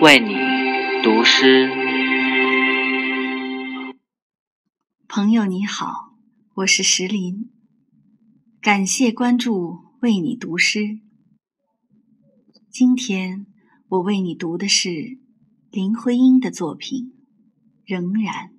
为你读诗。朋友你好，我是石林，感谢关注“为你读诗”。今天我为你读的是林徽因的作品《仍然》。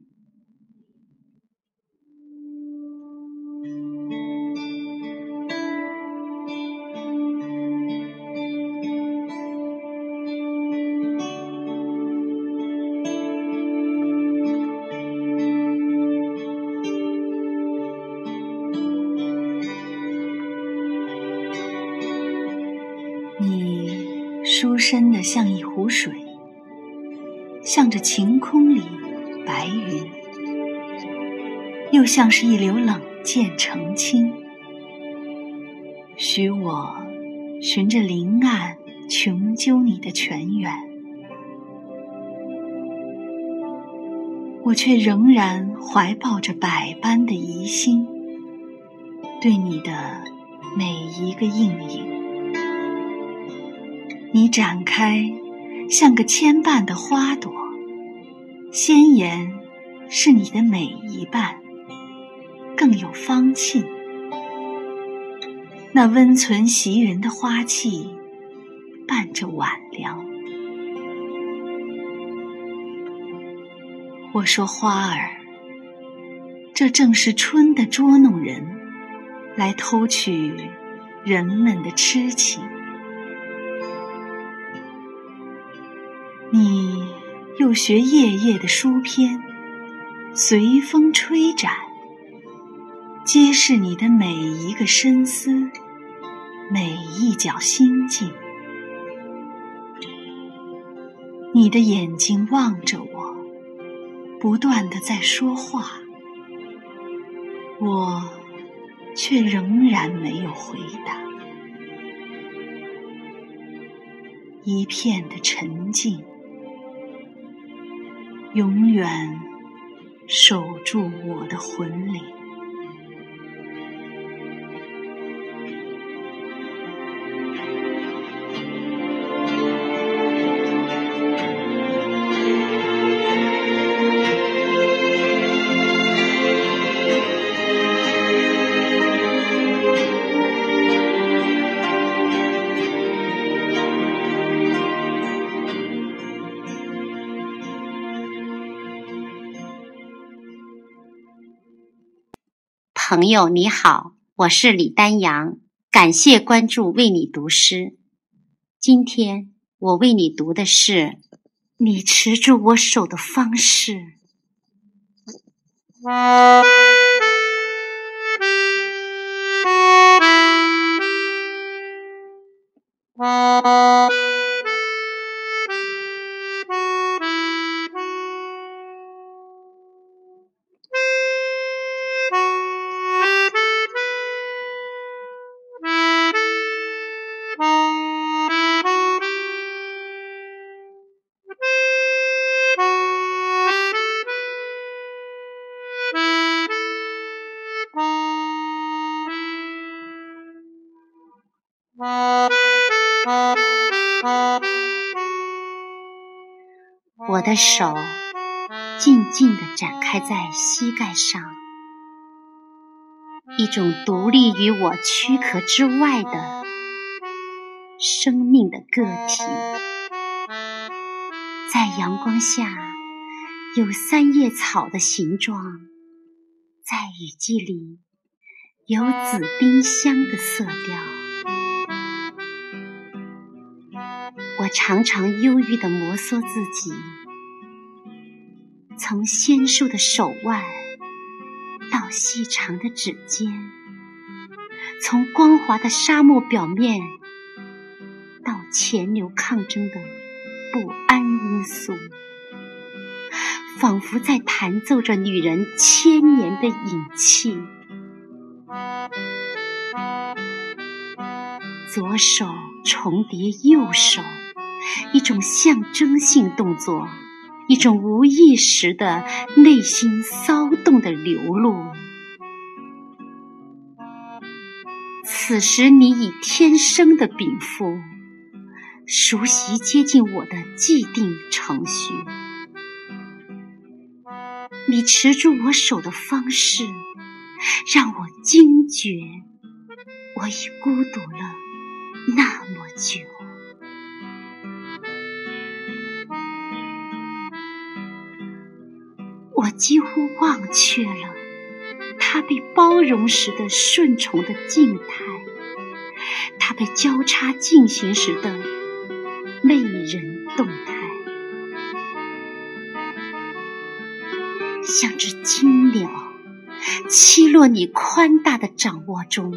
深的像一湖水，向着晴空里白云，又像是一流冷箭澄清。许我循着林岸穷究你的泉源，我却仍然怀抱着百般的疑心，对你的每一个应影。你展开，像个牵绊的花朵，鲜艳是你的每一瓣，更有芳气。那温存袭人的花气，伴着晚凉。我说花儿，这正是春的捉弄人，来偷取人们的痴情。你又学夜夜的书篇，随风吹展，揭示你的每一个深思，每一角心境。你的眼睛望着我，不断的在说话，我却仍然没有回答，一片的沉静。永远守住我的魂灵。朋友你好，我是李丹阳，感谢关注，为你读诗。今天我为你读的是你持住我手的方式。的手静静地展开在膝盖上，一种独立于我躯壳之外的生命的个体，在阳光下有三叶草的形状，在雨季里有紫丁香的色调。我常常忧郁地摩挲自己。从纤瘦的手腕到细长的指尖，从光滑的沙漠表面到潜流抗争的不安因素，仿佛在弹奏着女人千年的隐气。左手重叠右手，一种象征性动作。一种无意识的内心骚动的流露。此时，你以天生的禀赋，熟悉接近我的既定程序。你持住我手的方式，让我惊觉，我已孤独了那么久。我几乎忘却了他被包容时的顺从的静态，他被交叉进行时的媚人动态。像只金鸟，栖落你宽大的掌握中，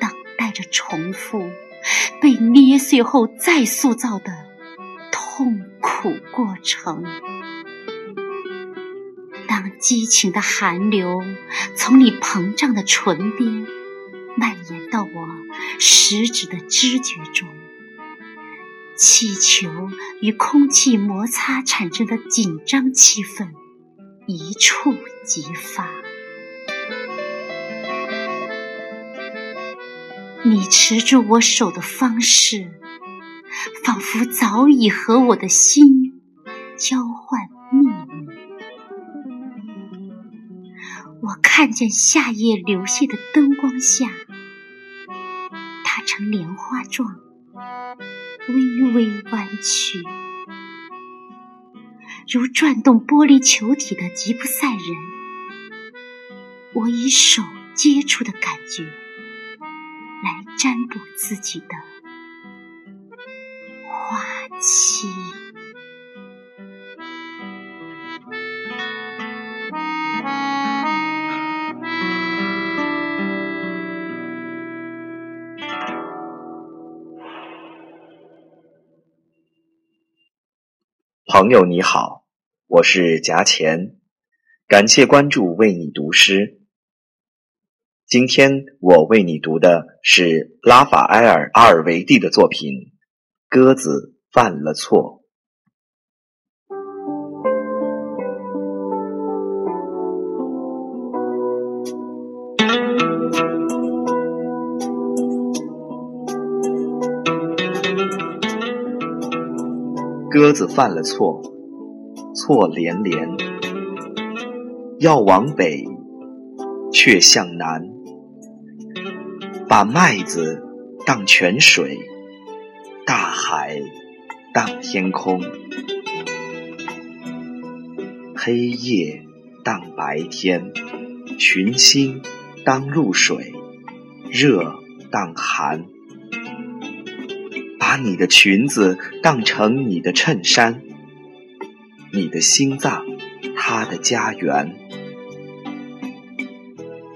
等待着重复被捏碎后再塑造的痛苦过程。当激情的寒流从你膨胀的唇边蔓延到我食指的知觉中，气球与空气摩擦产生的紧张气氛。一触即发，你持住我手的方式，仿佛早已和我的心交换看见夏夜流泻的灯光下，它呈莲花状，微微弯曲。如转动玻璃球体的吉普赛人，我以手接触的感觉来占卜自己的花期。朋友你好，我是夹钱，感谢关注，为你读诗。今天我为你读的是拉法埃尔·阿尔维蒂的作品《鸽子犯了错》。子犯了错，错连连，要往北，却向南，把麦子当泉水，大海当天空，黑夜当白天，群星当露水，热当寒。把你的裙子当成你的衬衫，你的心脏，他的家园。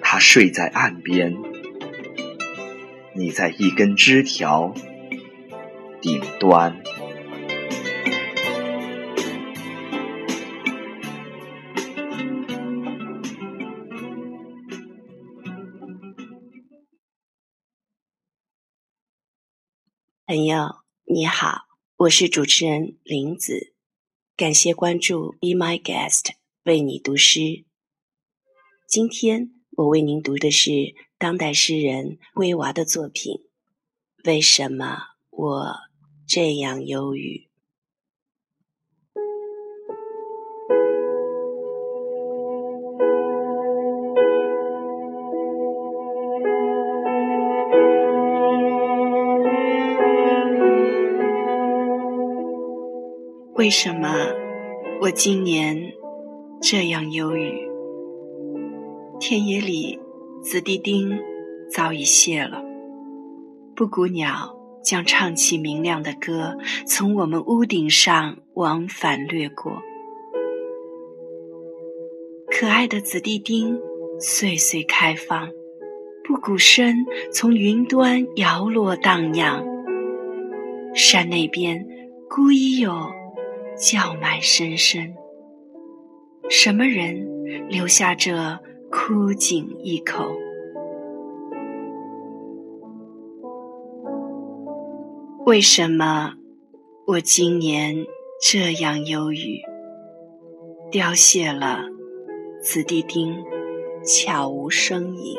他睡在岸边，你在一根枝条顶端。朋友你好，我是主持人林子，感谢关注 Be My Guest 为你读诗。今天我为您读的是当代诗人薇娃的作品《为什么我这样忧郁》。为什么我今年这样忧郁？田野里紫地丁早已谢了，布谷鸟将唱起明亮的歌，从我们屋顶上往返掠过。可爱的紫地丁岁岁开放，布谷声从云端摇落荡漾。山那边孤一有。叫卖声声，什么人留下这枯井一口？为什么我今年这样忧郁？凋谢了紫地丁，悄无声影。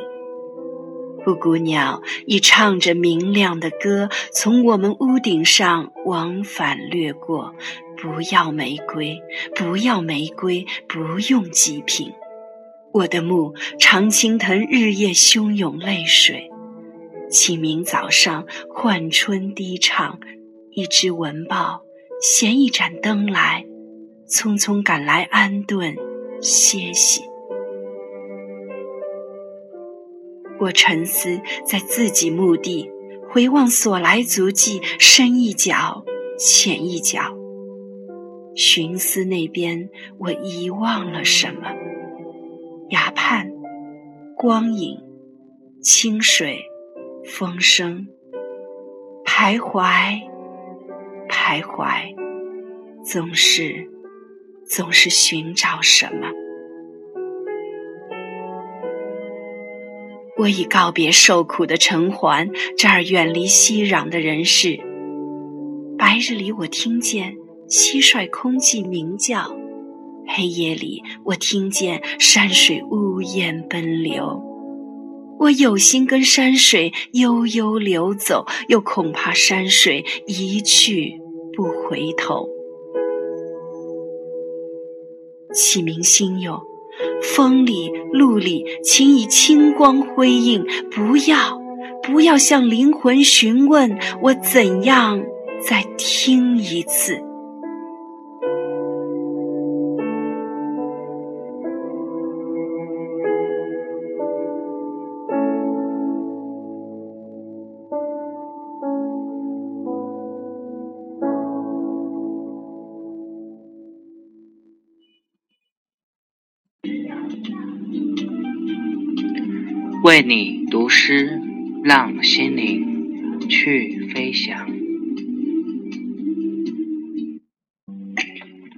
布谷鸟已唱着明亮的歌，从我们屋顶上往返掠过。不要玫瑰，不要玫瑰，不用极品。我的墓，常青藤日夜汹涌泪水。清明早上，唤春低唱，一只文豹衔一盏灯来，匆匆赶来安顿歇息。我沉思在自己墓地，回望所来足迹，深一脚，浅一脚。寻思那边我遗忘了什么？崖畔，光影，清水，风声，徘徊，徘徊，总是，总是寻找什么？我已告别受苦的城环，这儿远离熙攘的人世。白日里，我听见蟋蟀空寂鸣叫；黑夜里，我听见山水呜咽奔流。我有心跟山水悠悠流走，又恐怕山水一去不回头。启明星佑。风里路里，请以清光辉映。不要，不要向灵魂询问，我怎样再听一次？为你读诗，让心灵去飞翔。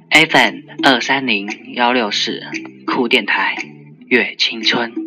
FM 二三零幺六四酷电台，越青春。